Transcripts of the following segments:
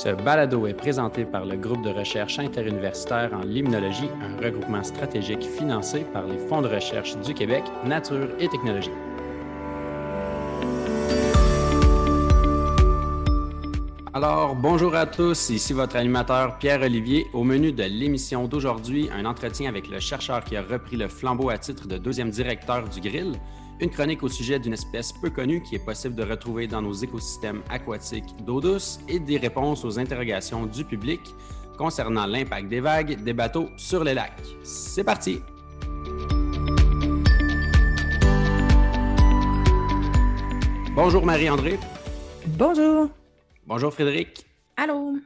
Ce balado est présenté par le groupe de recherche interuniversitaire en limnologie, un regroupement stratégique financé par les fonds de recherche du Québec, Nature et Technologie. Alors, bonjour à tous, ici votre animateur Pierre-Olivier. Au menu de l'émission d'aujourd'hui, un entretien avec le chercheur qui a repris le flambeau à titre de deuxième directeur du Grill, une chronique au sujet d'une espèce peu connue qui est possible de retrouver dans nos écosystèmes aquatiques d'eau douce et des réponses aux interrogations du public concernant l'impact des vagues des bateaux sur les lacs. C'est parti! Bonjour Marie-André. Bonjour. Bonjour Frédéric. Allô.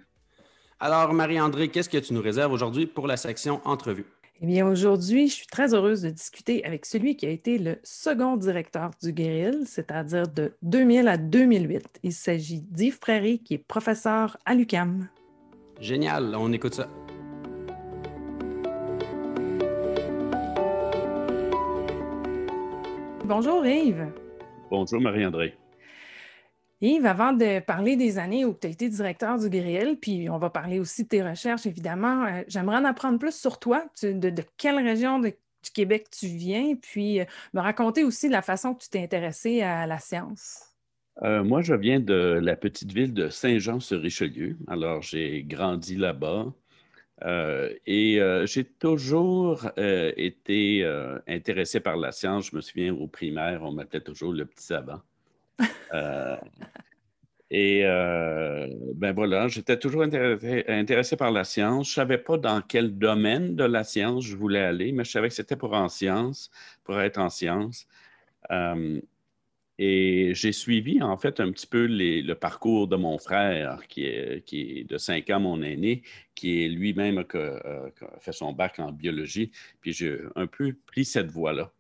Alors Marie-André, qu'est-ce que tu nous réserves aujourd'hui pour la section entrevue? Eh bien, aujourd'hui, je suis très heureuse de discuter avec celui qui a été le second directeur du Grill, c'est-à-dire de 2000 à 2008. Il s'agit d'Yves Prairie, qui est professeur à l'UCAM. Génial, on écoute ça. Bonjour Yves. Bonjour Marie-André. Yves, avant de parler des années où tu as été directeur du Grill, puis on va parler aussi de tes recherches, évidemment, euh, j'aimerais en apprendre plus sur toi, de, quelle région du Québec tu viens, puis euh, me raconter aussi la façon que tu t'es intéressé à la science. Euh, moi, je viens de la petite ville de Saint-Jean-sur-Richelieu. Alors, j'ai grandi là-bas. et j'ai toujours été intéressé par la science. Je me souviens au primaire, on m'appelait toujours le petit savant. Euh, et euh, ben voilà, j'étais toujours intéressé, par la science. Je ne savais pas dans quel domaine de la science je voulais aller, mais je savais que c'était pour en science, pour être en science. Euh, et j'ai suivi en fait un petit peu le parcours de mon frère, qui est, de 5 ans, mon aîné, qui est lui-même qui a fait son bac en biologie. Puis j'ai un peu pris cette voie-là.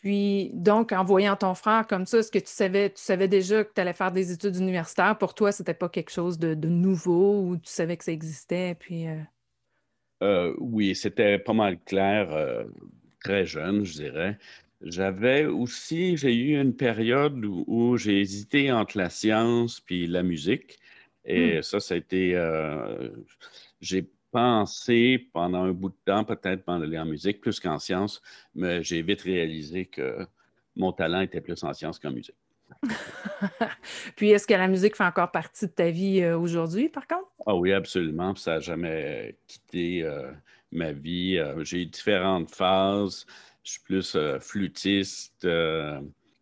Puis, donc, en voyant ton frère comme ça, est-ce que tu savais, tu savais déjà que tu allais faire des études universitaires? Pour toi, c'était pas quelque chose de, nouveau ou tu savais que ça existait? Puis, euh? Euh, oui, c'était pas mal clair, euh, très jeune, je dirais. J'avais aussi, j'ai eu une période où, j'ai hésité entre la science puis la musique. Et hmm. ça, ça a été. j'ai pensé pendant un bout de temps, peut-être pendant aller en musique, plus qu'en sciences, mais j'ai vite réalisé que mon talent était plus en sciences qu'en musique. Puis, est-ce que la musique fait encore partie de ta vie euh, aujourd'hui, par contre? Ah oui, absolument. Ça n'a jamais quitté euh, ma vie. Euh, j'ai eu différentes phases. Je suis plus flûtiste,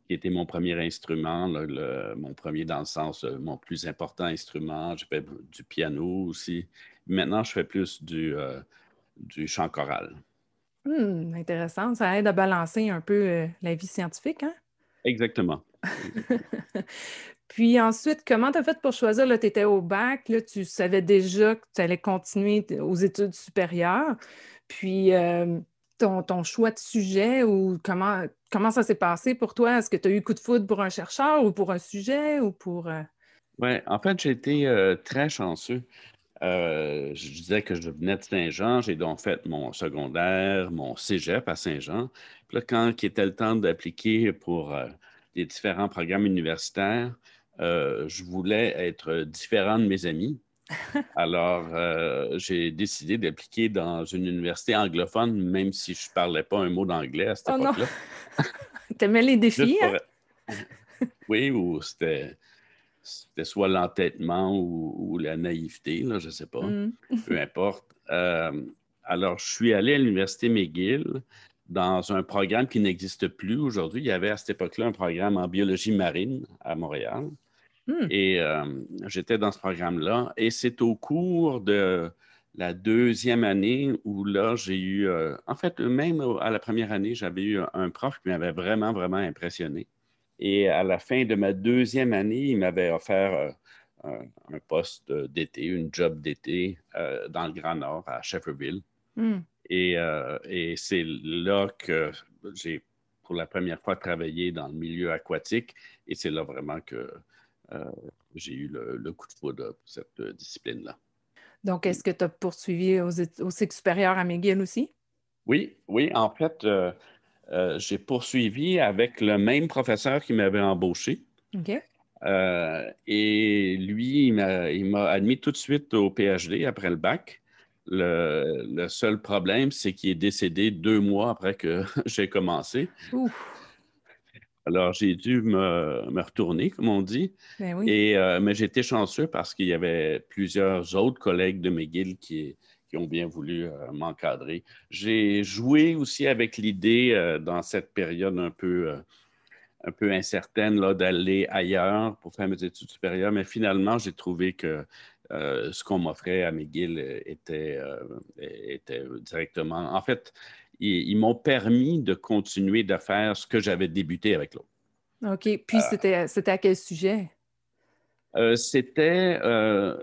qui était mon premier instrument, mon premier dans le sens, mon plus important instrument. J'ai fait du piano aussi. Maintenant, je fais plus du, euh, du chant choral. Hmm, intéressant. Ça aide à balancer un peu euh, la vie scientifique, hein? Exactement. Puis ensuite, comment tu as fait pour choisir? Tu étais au bac, là, tu savais déjà que tu allais continuer aux études supérieures. Puis euh, ton, ton, choix de sujet ou comment, comment ça s'est passé pour toi? Est-ce que tu as eu coup de foudre pour un chercheur ou pour un sujet ou pour. Oui, en fait, j'ai été très chanceux. Euh, je disais que je venais de Saint-Jean. J'ai donc fait mon secondaire, mon cégep à Saint-Jean. Puis là, quand il était le temps d'appliquer pour euh, des différents programmes universitaires, euh, je voulais être différent de mes amis. Alors, j'ai décidé d'appliquer dans une université anglophone, même si je ne parlais pas un mot d'anglais à cette oh époque-là. T'aimais les défis? Hein? oui, ou c'était c'était soit l'entêtement ou, la naïveté, là, je ne sais pas, mm. peu importe. Euh, alors, je suis allé à l'Université McGill dans un programme qui n'existe plus aujourd'hui. Il y avait à cette époque-là un programme en biologie marine à Montréal. Mm. Et euh, j'étais dans ce programme-là. Et c'est au cours de la deuxième année où là, j'ai eu, euh, en fait, même à la première année, j'avais eu un prof qui m'avait vraiment, vraiment impressionné. Et à la fin de ma deuxième année, il m'avait offert euh, un, poste d'été, une job d'été euh, dans le Grand Nord, à Shefferville. Hmm. Euh, et, c'est là que j'ai, pour la première fois, travaillé dans le milieu aquatique. Et c'est là vraiment que j'ai eu le, coup de foudre pour cette discipline-là. Donc, est-ce que tu as poursuivi au cycle supérieur à McGill aussi? Oui, oui. En fait, euh, j'ai poursuivi avec le même professeur qui m'avait embauché. et lui, il m'a admis tout de suite au PhD après le bac. Le, seul problème, c'est qu'il est décédé deux mois après que j'ai commencé. Alors, j'ai dû me, retourner, comme on dit. Ben et, euh, mais j'étais chanceux parce qu'il y avait plusieurs autres collègues de McGill qui, ont bien voulu euh, m'encadrer. J'ai joué aussi avec l'idée, euh, dans cette période un peu, un peu incertaine, d'aller ailleurs pour faire mes études supérieures, mais finalement, j'ai trouvé que ce qu'on m'offrait à McGill était, était directement... En fait, ils, m'ont permis de continuer de faire ce que j'avais débuté avec l'autre. OK. Puis, euh, c'était à quel sujet? Euh, c'était euh,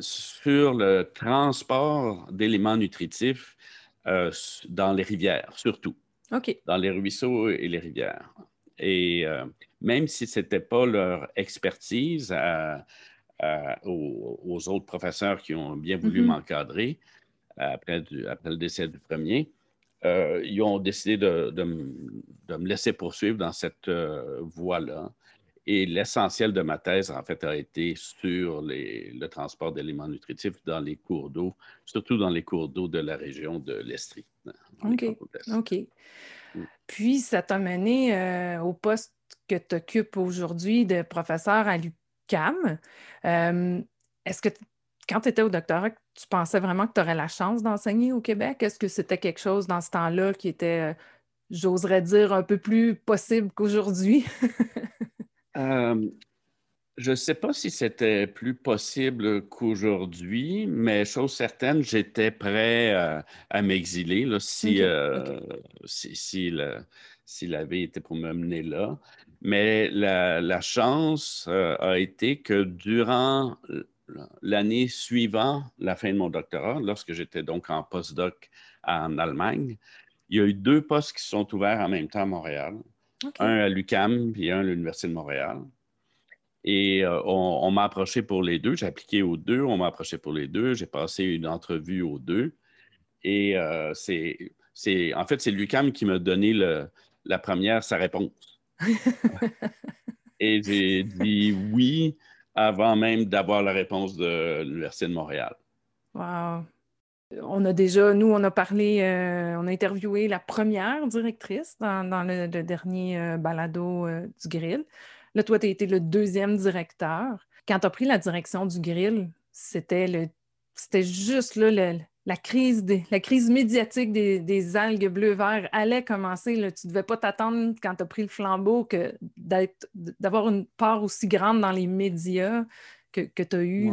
sur le transport d'éléments nutritifs dans les rivières, surtout. Dans les ruisseaux et les rivières. Et même si ce n'était pas leur expertise aux, autres professeurs qui ont bien voulu mm-hmm. m'encadrer après, après, le décès du premier, euh, ils ont décidé de, me laisser poursuivre dans cette euh, voie-là. Et l'essentiel de ma thèse, en fait, a été sur le transport d'éléments nutritifs dans les cours d'eau, surtout dans les cours d'eau de la région de l'Estrie. OK. OK. Mm. Puis, ça t'a mené euh, au poste que tu occupes aujourd'hui de professeur à l'UCAM. Est-ce que quand tu étais au doctorat, tu pensais vraiment que tu aurais la chance d'enseigner au Québec? Est-ce que c'était quelque chose dans ce temps-là qui était, euh, j'oserais dire, un peu plus possible qu'aujourd'hui? Euh, je ne sais pas si c'était plus possible qu'aujourd'hui, mais chose certaine, j'étais prêt euh, à m'exiler si, si, si, la vie était pour me mener là. Mais la, la chance a été que durant l'année suivant la fin de mon doctorat, lorsque j'étais donc en postdoc en Allemagne, il y a eu deux postes qui sont ouverts en même temps à Montréal. Un à l'UCAM et un à l'Université de Montréal. Et euh, on, m'a approché pour les deux. J'ai appliqué aux deux. On m'a approché pour les deux. J'ai passé une entrevue aux deux. Et euh, c'est, en fait, c'est l'UCAM qui m'a donné la première sa réponse. et j'ai dit oui avant même d'avoir la réponse de l'Université de Montréal. Wow. On a déjà, nous, on a parlé, euh, on a interviewé la première directrice dans, le, dernier euh, balado euh, du grill. Là, toi, tu as été le deuxième directeur. Quand tu as pris la direction du grill, c'était le c'était juste là, la crise, la crise médiatique des, algues bleu-vert allait commencer. Tu ne devais pas t'attendre quand tu as pris le flambeau que d'avoir une part aussi grande dans les médias que, que tu as eu.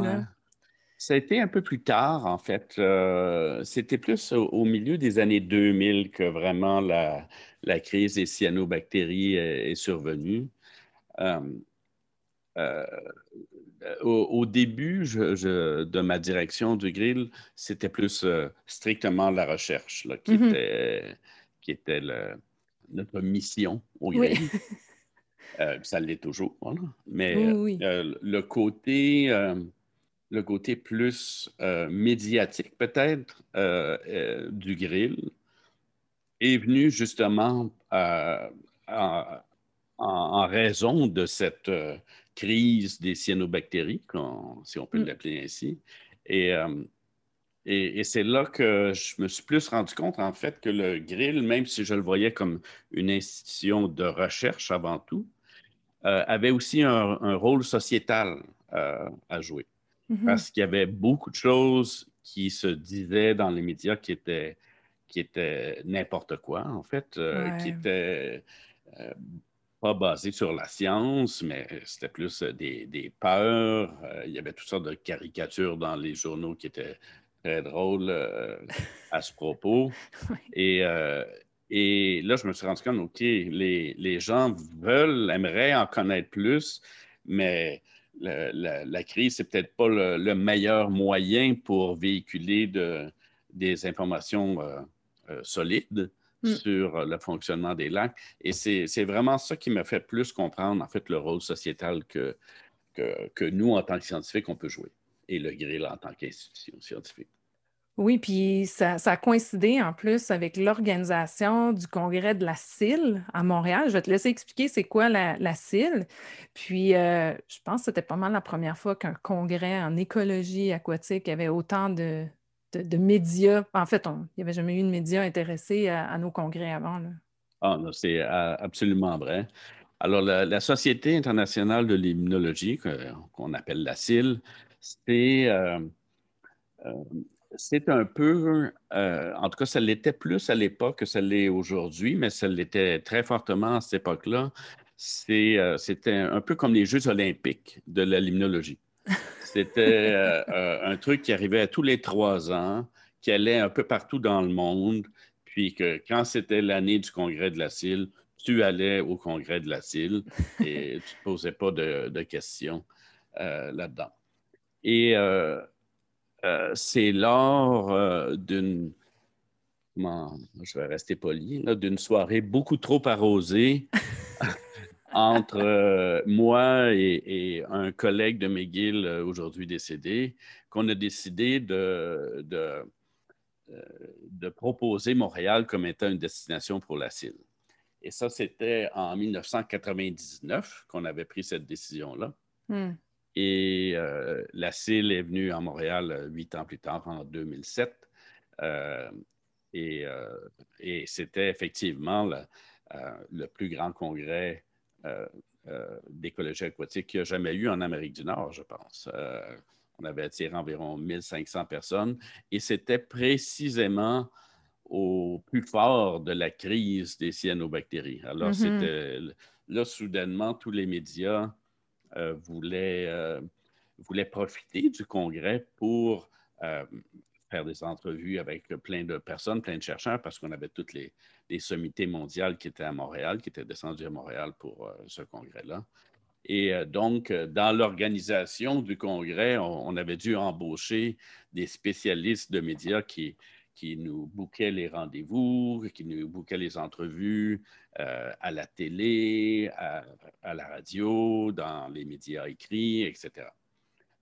Ça a été un peu plus tard, en fait. Euh, c'était plus au, milieu des années 2000 que vraiment la, crise des cyanobactéries est, survenue. Euh, euh, au, début de ma direction du grill, c'était plus euh, strictement la recherche qui, mm-hmm. était, qui était notre mission au grill. Euh, ça l'est toujours. Mais le, côté, le côté plus médiatique, peut-être, du grill est venu justement en, raison de cette crise des cyanobactéries, si on peut mm. l'appeler ainsi. Euh, et, et, c'est là que je me suis plus rendu compte, en fait, que le grill, même si je le voyais comme une institution de recherche avant tout, euh, avait aussi un, rôle sociétal euh, à jouer. Mm-hmm. Parce qu'il y avait beaucoup de choses qui se disaient dans les médias qui étaient, qui étaient n'importe quoi, en fait, qui étaient pas basé sur la science, mais c'était plus euh, des, peurs. Euh, il y avait toutes sortes de caricatures dans les journaux qui étaient très drôles euh, à ce propos. et, et, là, je me suis rendu compte, OK, les, gens veulent, aimeraient en connaître plus, mais la, crise, c'est peut-être pas le, meilleur moyen pour véhiculer de, des informations solides. Mm. sur le fonctionnement des lacs. Et c'est vraiment ça qui m'a fait plus comprendre, en fait, le rôle sociétal que, que, nous, en tant que scientifiques, on peut jouer. Et le grill en tant qu'institution scientifique. Oui, puis ça, a coïncidé en plus avec l'organisation du congrès de la CIL à Montréal. Je vais te laisser expliquer c'est quoi la, la CIL. Puis euh, je pense que c'était pas mal la première fois qu'un congrès en écologie aquatique avait autant de, médias. En fait, il n'y avait jamais eu de médias intéressés à, nos congrès avant. Ah, c'est euh, absolument vrai. Alors, la, Société internationale de l'immunologie, qu'on appelle la CIL, c'est euh, c'est un peu, euh, en tout cas, ça l'était plus à l'époque que ça l'est aujourd'hui, mais ça l'était très fortement à cette époque-là. Euh, c'était un peu comme les Jeux olympiques de la limnologie. C'était euh, un truc qui arrivait à tous les trois ans, qui allait un peu partout dans le monde, puis que quand c'était l'année du congrès de la CIL, tu allais au congrès de la CIL et tu ne te posais pas de, de questions là-dedans. Et euh, c'est lors euh, d'une, je vais rester poli, d'une soirée beaucoup trop arrosée entre euh, moi et, un collègue de McGill, aujourd'hui décédé, qu'on a décidé de, de, proposer Montréal comme étant une destination pour la CIL. Et ça, c'était en 1999 qu'on avait pris cette décision-là. Hmm. Et euh, la CIL est venue à Montréal euh, huit ans plus tard, en 2007. Euh, et, c'était effectivement le, plus grand congrès d'écologie aquatique qu'il y a jamais eu en Amérique du Nord, je pense. on avait attiré environ 1500 personnes et c'était précisément au plus fort de la crise des cyanobactéries. Alors, mm-hmm. c'était là, soudainement, tous les médias voulait, euh, voulait profiter du congrès pour euh, faire des entrevues avec plein de personnes, plein de chercheurs, parce qu'on avait toutes les, sommités mondiales qui étaient à Montréal, qui étaient descendues à Montréal pour ce congrès-là. Et donc, dans l'organisation du congrès, on, avait dû embaucher des spécialistes de médias qui, qui nous bouquaient les rendez-vous, qui nous bouquaient les entrevues euh, à la télé, à, la radio, dans les médias écrits, etc.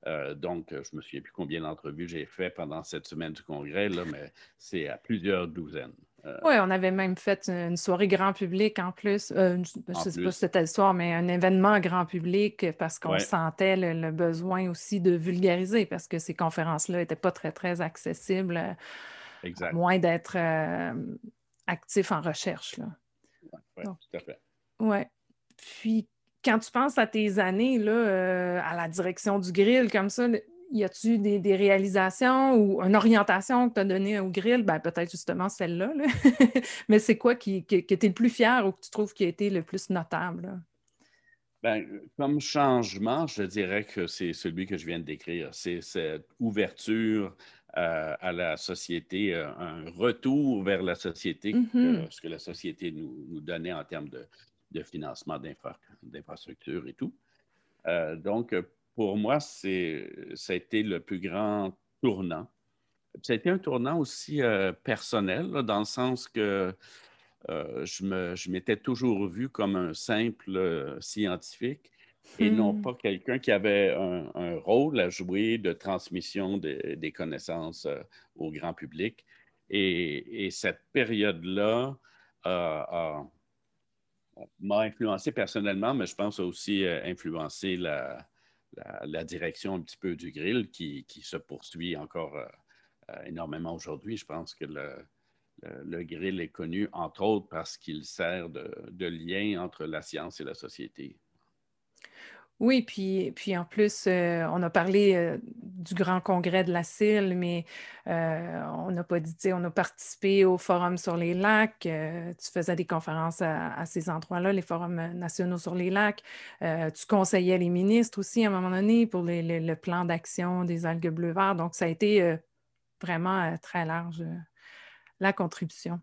Euh, donc, je me souviens plus combien d'entrevues j'ai fait pendant cette semaine du congrès, là, mais c'est à plusieurs douzaines. Euh, oui, on avait même fait une soirée grand public en plus. je ne sais pas si c'était le soir, mais un événement grand public parce qu'on sentait le, besoin aussi de vulgariser parce que ces conférences-là n'étaient pas très, très accessibles moins d'être euh, actif en recherche. Oui, tout à fait. Oui. Puis, quand tu penses à tes années là, euh, à la direction du grill, comme ça, y a-tu des, réalisations ou une orientation que tu as donnée au grill? Ben, peut-être justement celle-là. Mais c'est quoi qui, qui, qui était le plus fier ou que tu trouves qui a été le plus notable? Ben, comme changement, je dirais que c'est celui que je viens de décrire. C'est cette ouverture euh, à la société, euh, un retour vers la société, mm-hmm. ce que la société nous, donnait en termes de, financement d'infrastructures et tout. Euh, donc, pour moi, ça a été le plus grand tournant. Ça a été un tournant aussi personnel, dans le sens que je m'étais toujours vu comme un simple scientifique et non hmm. pas quelqu'un qui avait un, rôle à jouer de transmission des connaissances euh, au grand public. Et, cette période-là m'a influencé personnellement, mais je pense aussi euh, influencé la, la, direction un petit peu du grill qui, qui se poursuit encore euh, énormément aujourd'hui. Je pense que le, le, grill est connu, entre autres, parce qu'il sert de, de lien entre la science et la société. Oui, puis, puis en plus, euh, on a parlé euh, du grand congrès de la CIL, mais euh, on n'a pas dit, on a participé au forum sur les lacs. tu faisais des conférences à, ces endroits-là, les forums nationaux sur les lacs. tu conseillais les ministres aussi à un moment donné pour le plan d'action des algues bleu-vert. Donc, ça a été vraiment très large, la contribution.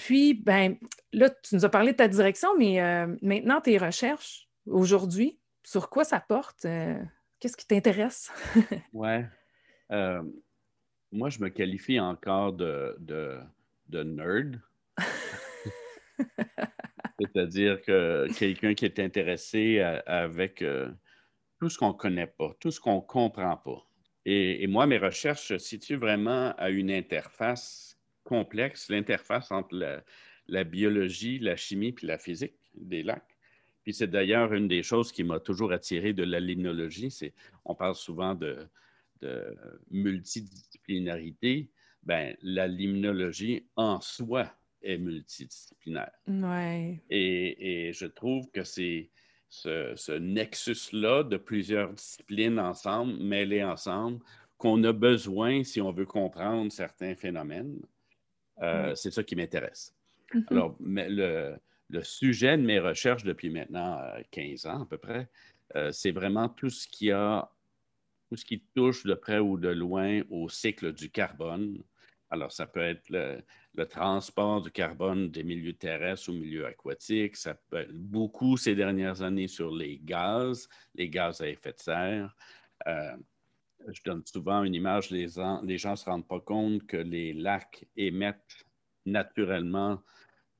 Puis, ben, là, tu nous as parlé de ta direction, mais maintenant, tes recherches, aujourd'hui? Sur quoi ça porte? Euh, qu'est-ce qui t'intéresse? oui. Euh, moi, je me qualifie encore de, de, nerd. C'est-à-dire que quelqu'un qui est intéressé avec euh, tout ce qu'on ne connaît pas, tout ce qu'on ne comprend pas. Et, moi, mes recherches se situent vraiment à une interface complexe, l'interface entre la, biologie, la chimie puis la physique des lacs. Puis c'est d'ailleurs une des choses qui m'a toujours attiré de la limnologie. C'est, on parle souvent de, de multidisciplinarité. Ben, la limnologie en soi est multidisciplinaire. Ouais. Et, et, je trouve que c'est ce, nexus-là de plusieurs disciplines ensemble, mêlées ensemble, qu'on a besoin si on veut comprendre certains phénomènes. Euh, c'est ça qui m'intéresse. Mm-hmm. Alors, le, le, sujet de mes recherches depuis maintenant 15 euh, ans à peu près, euh, c'est vraiment tout ce qui a tout ce qui touche de près ou de loin au cycle du carbone. Alors, ça peut être le, le transport du carbone des milieux terrestres aux milieux aquatiques. Ça peut beaucoup ces dernières années sur les gaz, les gaz à effet de serre. Euh, je donne souvent une image, les, gens ne se rendent pas compte que les lacs émettent naturellement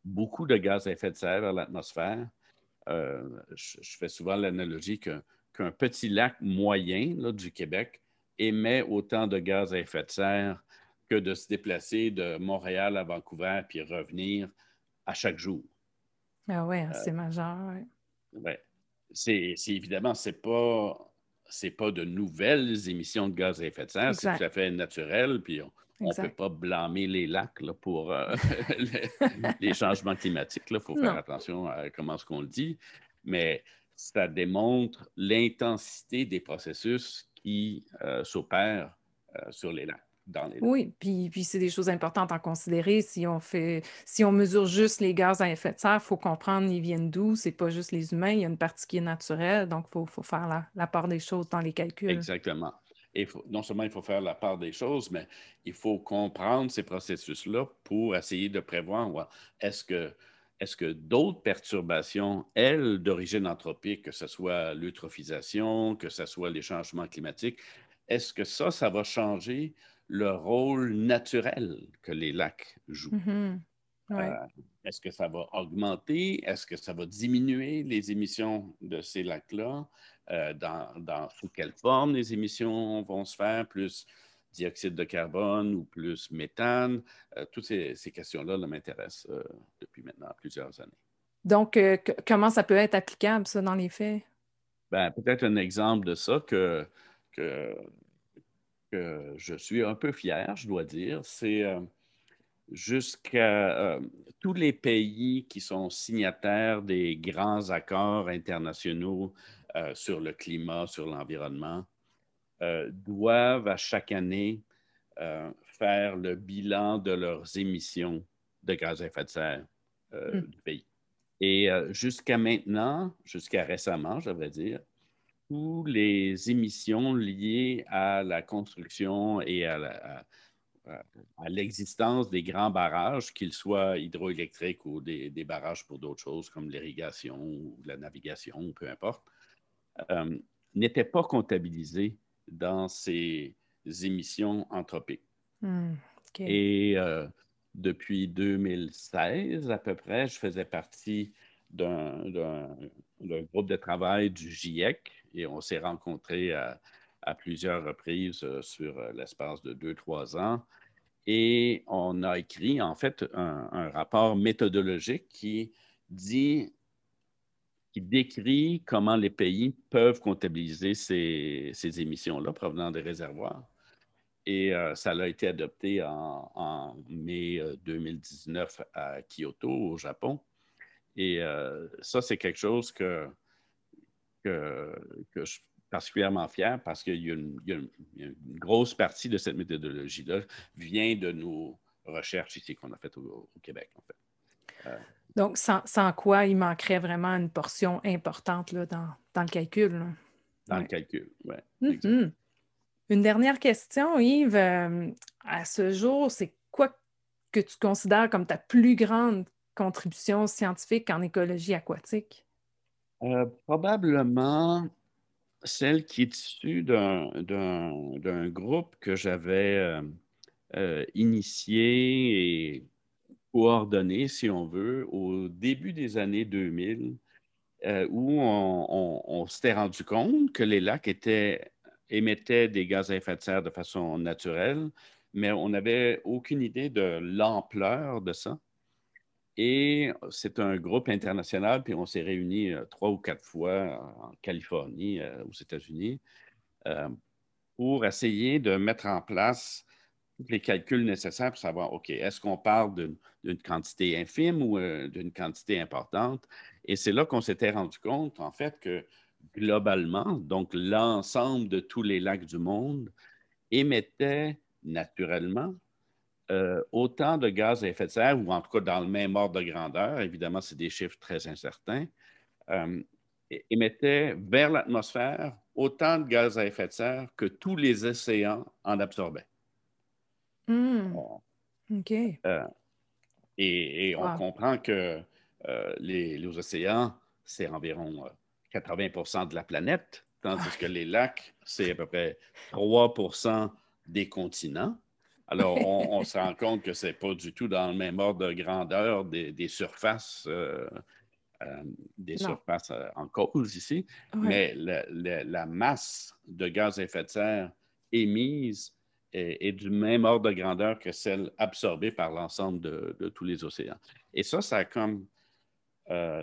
beaucoup de gaz à effet de serre à l'atmosphère. Euh, je, fais souvent l'analogie qu'un petit lac moyen du Québec émet autant de gaz à effet de serre que de se déplacer de Montréal à Vancouver puis revenir à chaque jour. Ah oui, hein, c'est majeur. Ouais. C'est évidemment, ce n'est pas, pas de nouvelles émissions de gaz à effet de serre, c'est tout à fait naturel, puis on ne peut pas blâmer les lacs là, pour euh, les, changements climatiques. Il faut faire attention à comment ce qu'on le dit, mais ça démontre l'intensité des processus qui euh, s'opèrent euh, sur les lacs. Oui, puis, puis c'est des choses importantes à considérer. Si on fait, si on mesure juste les gaz à effet de serre, il faut comprendre ils viennent d'où. C'est pas juste les humains, il y a une partie qui est naturelle, donc il faut, faire la, part des choses dans les calculs. Exactement. Et non seulement il faut faire la part des choses, mais il faut comprendre ces processus-là pour essayer de prévoir est-ce que, est que d'autres perturbations, elles, d'origine anthropique, que ce soit l'eutrophisation, que ce soit les changements climatiques, est-ce que ça, ça va changer le rôle naturel que les lacs jouent. Mm-hmm. Euh, est-ce que ça va augmenter? Est-ce que ça va diminuer les émissions de ces lacs-là? Euh, dans, sous quelle forme les émissions vont se faire? Plus dioxyde de carbone ou plus méthane? Euh, toutes ces, questions-là m'intéressent depuis maintenant plusieurs années. Donc, comment ça peut être applicable, ça, dans les faits? Ben, peut-être un exemple de ça que, que je suis un peu fier, je dois dire, c'est euh, jusqu'à euh, tous les pays qui sont signataires des grands accords internationaux euh, sur le climat, sur l'environnement, doivent à chaque année faire le bilan de leurs émissions de gaz à effet de serre mmh. du pays. Et jusqu'à maintenant, jusqu'à récemment, je vais dire, toutes les émissions liées à la construction et à, l'existence des grands barrages, qu'ils soient hydroélectriques ou des, barrages pour d'autres choses comme l'irrigation ou la navigation, peu importe, euh, n'étaient pas comptabilisées dans ces émissions anthropiques. Hmm, et euh, depuis 2016 à peu près, je faisais partie d'un groupe de travail du GIEC, et on s'est rencontrés à, plusieurs reprises euh, sur euh, l'espace de deux, trois ans. Et on a écrit en fait un, rapport méthodologique qui dit, qui décrit comment les pays peuvent comptabiliser ces, émissions-là provenant des réservoirs. Et euh, ça a été adopté en, mai 2019 à Kyoto, au Japon. Et ça, c'est quelque chose que que, je suis particulièrement fier parce qu'il y, a une grosse partie de cette méthodologie-là vient de nos recherches ici qu'on a faites au, Québec, en fait. Euh, Donc, sans, quoi il manquerait vraiment une portion importante là, dans, le calcul. Dans le calcul, oui. Mm-hmm. Une dernière question, Yves. Euh, à ce jour, c'est quoi que tu considères comme ta plus grande contribution scientifique en écologie aquatique? Euh, probablement celle qui est issue d'un groupe que j'avais euh, euh, initié et coordonné, si on veut, au début des années 2000, où on, s'était rendu compte que les lacs émettait des gaz à effet de serre de façon naturelle, mais on n'avait aucune idée de l'ampleur de ça. Et c'est un groupe international, puis on s'est réunis euh, trois ou quatre fois en Californie, euh, aux États-Unis, euh, pour essayer de mettre en place les calculs nécessaires pour savoir, OK, est-ce qu'on parle d'une quantité infime ou d'une quantité importante? Et c'est là qu'on s'était rendu compte, en fait, que globalement, donc l'ensemble de tous les lacs du monde émettaient naturellement euh, autant de gaz à effet de serre, ou en tout cas dans le même ordre de grandeur, évidemment, c'est des chiffres très incertains, euh, émettaient vers l'atmosphère autant de gaz à effet de serre que tous les océans en absorbaient. Hmm. OK. Euh, et, on comprend que les, les, océans, c'est environ 80% de la planète, tandis que les lacs, c'est à peu près 3% des continents. Alors, on, se rend compte que ce n'est pas du tout dans le même ordre de grandeur des, surfaces, euh, euh, des surfaces euh, en cause ici, mais la, masse de gaz à effet de serre émise est, du même ordre de grandeur que celle absorbée par l'ensemble de, tous les océans. Et ça, ça a comme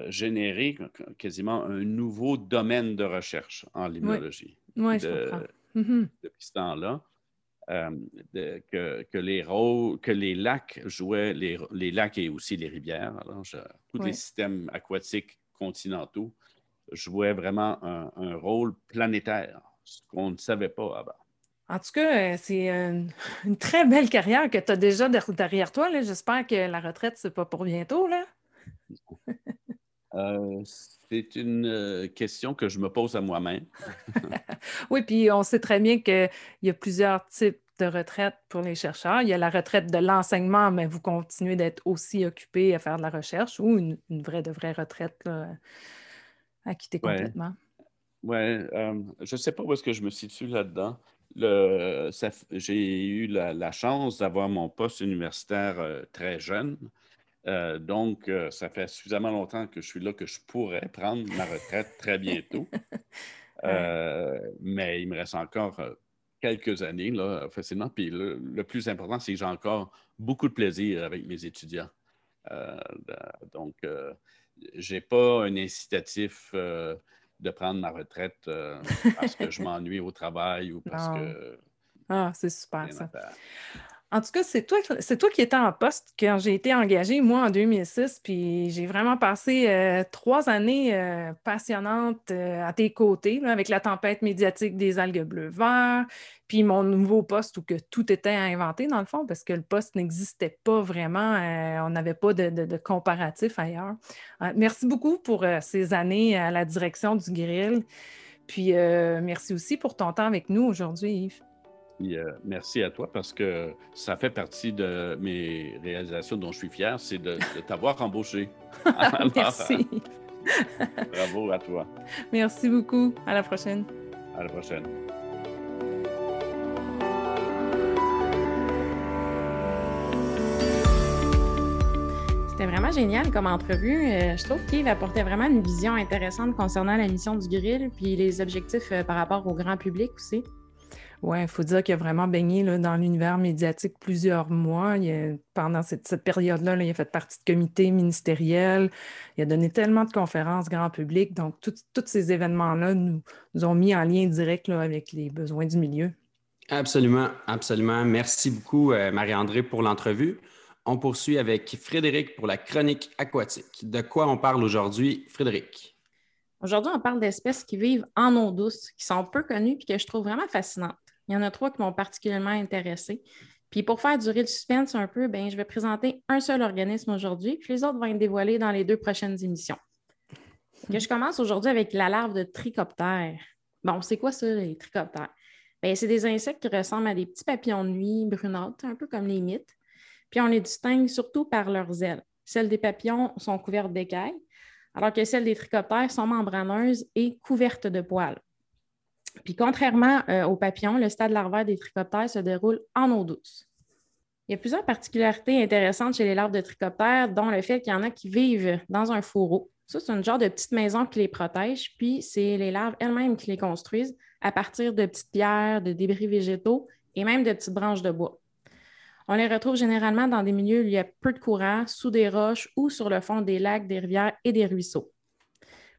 généré quasiment un nouveau domaine de recherche en limnologie. Oui, je comprends. Mm-hmm. Depuis ce temps-là. Euh, que, les que les lacs jouaient, les, lacs et aussi les rivières, alors tous les systèmes aquatiques continentaux jouaient vraiment un, rôle planétaire, ce qu'on ne savait pas avant. En tout cas, euh, c'est une, très belle carrière que tu as déjà derrière toi. J'espère que la retraite, ce n'est pas pour bientôt. Là. Euh, c'est une question que je me pose à moi-même. oui, puis on sait très bien qu'il y a plusieurs types de retraite pour les chercheurs. Il y a la retraite de l'enseignement, mais vous continuez d'être aussi occupé à faire de la recherche ou une, vraie de vraie retraite à quitter complètement. Oui, euh, je ne sais pas où est-ce que je me situe là-dedans. J'ai eu la, chance d'avoir mon poste universitaire euh, très jeune. Euh, donc, euh, ça fait suffisamment longtemps que je suis là que je pourrais prendre ma retraite très bientôt. Euh, mais il me reste encore quelques années, là, facilement. Puis le, plus important, c'est que j'ai encore beaucoup de plaisir avec mes étudiants. donc, je n'ai pas un incitatif de prendre ma retraite parce que je m'ennuie au travail ou parce que. Ah, c'est super ça. En tout cas, c'est toi, c'est toi qui étais en poste quand j'ai été engagée, moi, en 2006, puis j'ai vraiment passé euh, trois années euh, passionnantes euh, à tes côtés, avec la tempête médiatique des algues bleues verts, puis mon nouveau poste où que tout était inventé, dans le fond, parce que le poste n'existait pas vraiment, on n'avait pas de, de, comparatif ailleurs. merci beaucoup pour ces années à la direction du grill, puis merci aussi pour ton temps avec nous aujourd'hui, Yves. Euh, merci à toi parce que ça fait partie de mes réalisations dont je suis fier, c'est de, t'avoir embauché. merci. bravo à toi. Merci beaucoup. À la prochaine. À la prochaine. C'était vraiment génial comme entrevue. Euh, je trouve qu'il apportait vraiment une vision intéressante concernant la mission du grill puis les objectifs euh, par rapport au grand public aussi. Oui, il faut dire qu'il a vraiment baigné dans l'univers médiatique plusieurs mois. pendant cette, période-là, il a fait partie de comités ministériels. Il a donné tellement de conférences grand public. Donc, tous ces événements-là nous, ont mis en lien direct avec les besoins du milieu. Absolument, absolument. Merci beaucoup, euh, Marie-André, pour l'entrevue. On poursuit avec Frédéric pour la chronique aquatique. De quoi on parle aujourd'hui, Frédéric? Aujourd'hui, on parle d'espèces qui vivent en eau douce, qui sont peu connues et que je trouve vraiment fascinantes. Il y en a trois qui m'ont particulièrement intéressé. Puis pour faire durer le suspense un peu, ben, je vais présenter un seul organisme aujourd'hui, puis les autres vont être dévoilés dans les deux prochaines émissions. Que je commence aujourd'hui avec la larve de trichoptère. Bon, c'est quoi ça, les trichoptères? Ben, c'est des insectes qui ressemblent à des petits papillons de nuit brunâtres, un peu comme les mythes. Puis on les distingue surtout par leurs ailes. Celles des papillons sont couvertes d'écailles, alors que celles des trichoptères sont membraneuses et couvertes de poils. Puis contrairement euh, aux papillons, le stade larvaire des trichoptères se déroule en eau douce. Il y a plusieurs particularités intéressantes chez les larves de trichoptères, dont le fait qu'il y en a qui vivent dans un fourreau. Ça, c'est un genre de petite maison qui les protège, puis c'est les larves elles-mêmes qui les construisent à partir de petites pierres, de débris végétaux et même de petites branches de bois. On les retrouve généralement dans des milieux où il y a peu de courant, sous des roches ou sur le fond des lacs, des rivières et des ruisseaux.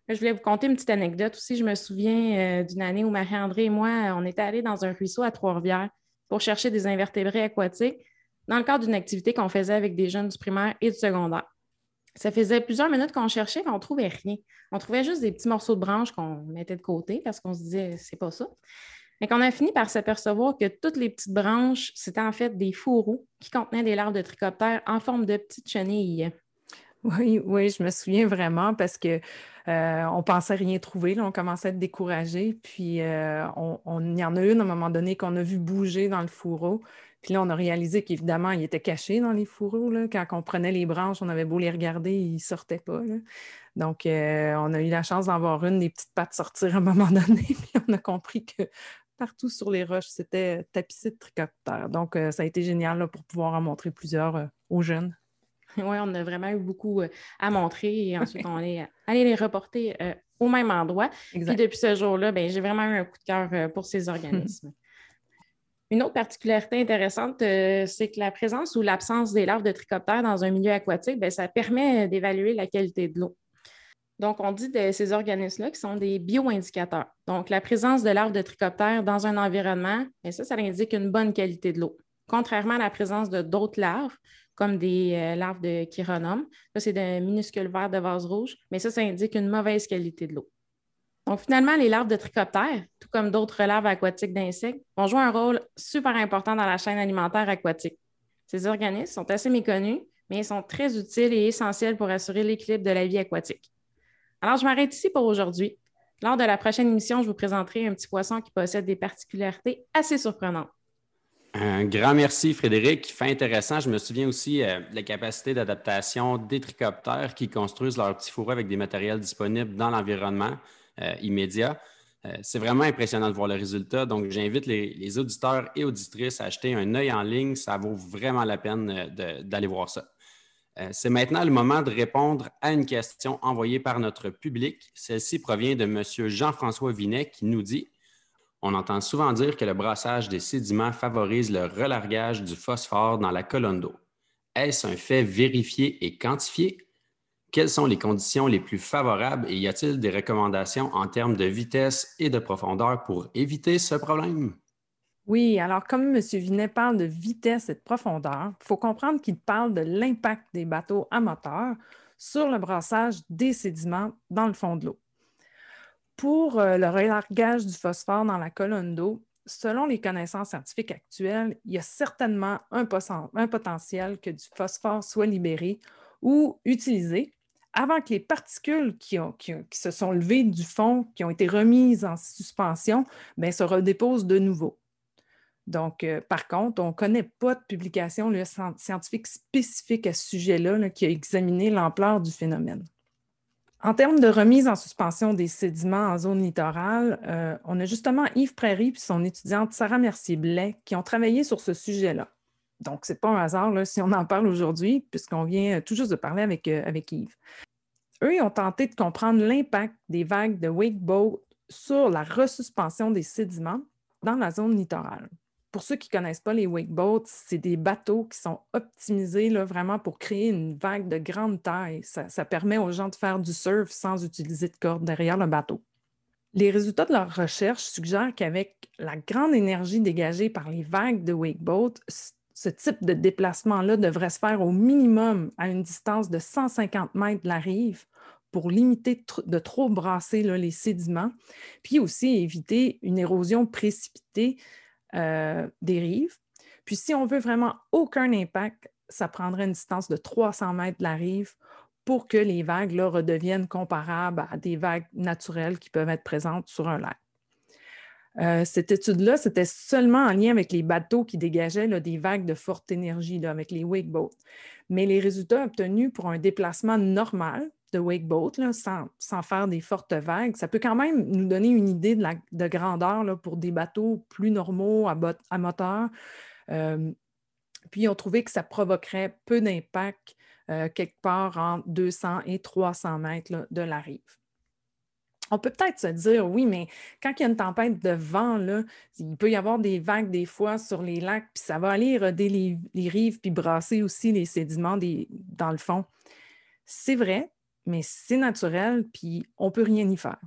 Je voulais vous conter une petite anecdote aussi. Je me souviens euh, d'une année où Marie-André et moi, on était allés dans un ruisseau à Trois-Rivières pour chercher des invertébrés aquatiques dans le cadre d'une activité qu'on faisait avec des jeunes du primaire et du secondaire. Ça faisait plusieurs minutes qu'on cherchait, mais on ne trouvait rien. On trouvait juste des petits morceaux de branches qu'on mettait de côté parce qu'on se disait, c'est pas ça. Mais qu'on a fini par s'apercevoir que toutes les petites branches, c'était en fait des fourreaux qui contenaient des larves de trichoptères en forme de petites chenilles. Oui, oui, je me souviens vraiment parce que euh, on pensait rien trouver, on commençait à être découragé. Puis euh, on, il y en a une à un moment donné qu'on a vu bouger dans le fourreau. Puis là, on a réalisé qu'évidemment, il était caché dans les fourreaux. Quand on prenait les branches, on avait beau les regarder, ils ne sortaient pas. Donc, euh, on a eu la chance d'en voir une des petites pattes sortir à un moment donné. Puis on a compris que partout sur les roches, c'était tapissé de trichoptères. Donc, ça a été génial pour pouvoir en montrer plusieurs aux jeunes. Oui, on a vraiment eu beaucoup euh, à montrer et ensuite on est allé les reporter euh, au même endroit. Puis depuis ce jour-là, ben, j'ai vraiment eu un coup de cœur euh, pour ces organismes. Une autre particularité intéressante, c'est que la présence ou l'absence des larves de trichoptères dans un milieu aquatique, ben, ça permet d'évaluer la qualité de l'eau. Donc, on dit de ces organismes-là qui sont des bioindicateurs. Donc, la présence de larves de trichoptères dans un environnement, ben, ça, ça indique une bonne qualité de l'eau. Contrairement à la présence de d'autres larves, comme des euh, larves de chironome. Ça, c'est de minuscules vers de vase rouge, mais ça, ça indique une mauvaise qualité de l'eau. Donc, finalement, les larves de trichoptères, tout comme d'autres larves aquatiques d'insectes, vont jouer un rôle super important dans la chaîne alimentaire aquatique. Ces organismes sont assez méconnus, mais ils sont très utiles et essentiels pour assurer l'équilibre de la vie aquatique. Alors, je m'arrête ici pour aujourd'hui. Lors de la prochaine émission, je vous présenterai un petit poisson qui possède des particularités assez surprenantes. Un grand merci, Frédéric. Fait intéressant. Je me souviens aussi euh, de la capacité d'adaptation des tricoptères qui construisent leurs petits fourreaux avec des matériels disponibles dans l'environnement euh, immédiat. Euh, c'est vraiment impressionnant de voir le résultat. Donc, j'invite les, auditeurs et auditrices à acheter un œil en ligne. Ça vaut vraiment la peine d'aller voir ça. c'est maintenant le moment de répondre à une question envoyée par notre public. Celle-ci provient de M. Jean-François Vinet qui nous dit on entend souvent dire que le brassage des sédiments favorise le relargage du phosphore dans la colonne d'eau. Est-ce un fait vérifié et quantifié? Quelles sont les conditions les plus favorables et y a-t-il des recommandations en termes de vitesse et de profondeur pour éviter ce problème? Oui, alors comme M. Vinet parle de vitesse et de profondeur, il faut comprendre qu'il parle de l'impact des bateaux à moteur sur le brassage des sédiments dans le fond de l'eau. Pour euh, le relargage du phosphore dans la colonne d'eau, selon les connaissances scientifiques actuelles, il y a certainement un, potentiel que du phosphore soit libéré ou utilisé avant que les particules qui, se sont levées du fond, qui ont été remises en suspension, ben, se redéposent de nouveau. Donc, euh, par contre, on ne connaît pas de publication scientifique spécifique à ce sujet-là qui a examiné l'ampleur du phénomène. En termes de remise en suspension des sédiments en zone littorale, euh, on a justement Yves Prairie et son étudiante Sarah Mercier-Blais qui ont travaillé sur ce sujet-là. Donc, ce n'est pas un hasard si on en parle aujourd'hui, puisqu'on vient tout juste de parler avec, euh, avec Yves. Eux, ils ont tenté de comprendre l'impact des vagues de wakeboat sur la resuspension des sédiments dans la zone littorale pour ceux qui ne connaissent pas les wakeboats, c'est des bateaux qui sont optimisés là, vraiment pour créer une vague de grande taille. Ça, permet aux gens de faire du surf sans utiliser de corde derrière le bateau. Les résultats de leur recherche suggèrent qu'avec la grande énergie dégagée par les vagues de wakeboat, ce type de déplacement-là devrait se faire au minimum à une distance de 150 mètres de la rive pour limiter de trop brasser les sédiments, puis aussi éviter une érosion précipitée euh, des rives. Puis si on veut vraiment aucun impact, ça prendrait une distance de 300 mètres de la rive pour que les vagues là, redeviennent comparables à des vagues naturelles qui peuvent être présentes sur un lac. Euh, cette étude-là, c'était seulement en lien avec les bateaux qui dégageaient des vagues de forte énergie, avec les wakeboats. Mais les résultats obtenus pour un déplacement normal, de wakeboat sans, sans, faire des fortes vagues, ça peut quand même nous donner une idée de, la, de grandeur là, pour des bateaux plus normaux à, à moteur. Euh, puis, on trouvait que ça provoquerait peu d'impact euh, quelque part entre 200 et 300 mètres de la rive. On peut peut-être se dire, oui, mais quand il y a une tempête de vent, là, il peut y avoir des vagues des fois sur les lacs, puis ça va aller roder les, rives, puis brasser aussi les sédiments dans le fond. C'est vrai, mais c'est naturel, puis on ne peut rien y faire.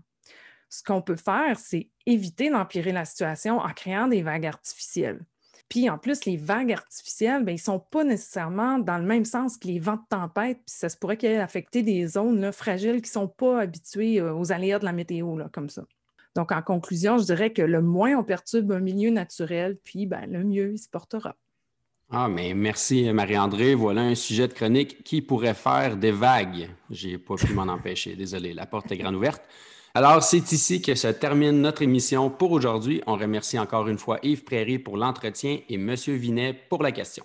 Ce qu'on peut faire, c'est éviter d'empirer la situation en créant des vagues artificielles. Puis en plus, les vagues artificielles, ben, ils ne sont pas nécessairement dans le même sens que les vents de tempête, puis ça se pourrait qu'elles affecter des zones fragiles qui ne sont pas habituées euh, aux aléas de la météo, comme ça. Donc, en conclusion, je dirais que le moins on perturbe un milieu naturel, puis ben, le mieux il se portera. Ah, mais merci Marie-André. Voilà un sujet de chronique qui pourrait faire des vagues. J'ai pas pu m'en empêcher. Désolé, la porte est grande ouverte. Alors, c'est ici que se termine notre émission pour aujourd'hui. On remercie encore une fois Yves Prairie pour l'entretien et M. Vinet pour la question.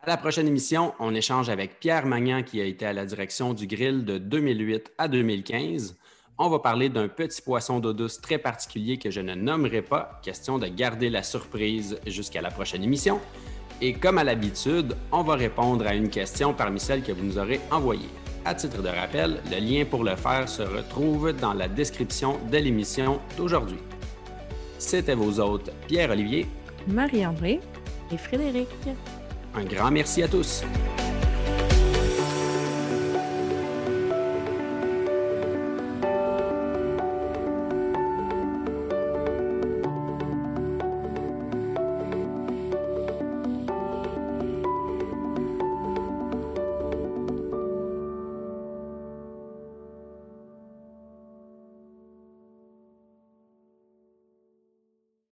À la prochaine émission, on échange avec Pierre Magnan qui a été à la direction du grill de 2008 à 2015. On va parler d'un petit poisson d'eau douce très particulier que je ne nommerai pas. Question de garder la surprise jusqu'à la prochaine émission. Et comme à l'habitude, on va répondre à une question parmi celles que vous nous aurez envoyées. À titre de rappel, le lien pour le faire se retrouve dans la description de l'émission d'aujourd'hui. C'était vos hôtes Pierre-Olivier, Marie-André et Frédéric. Un grand merci à tous.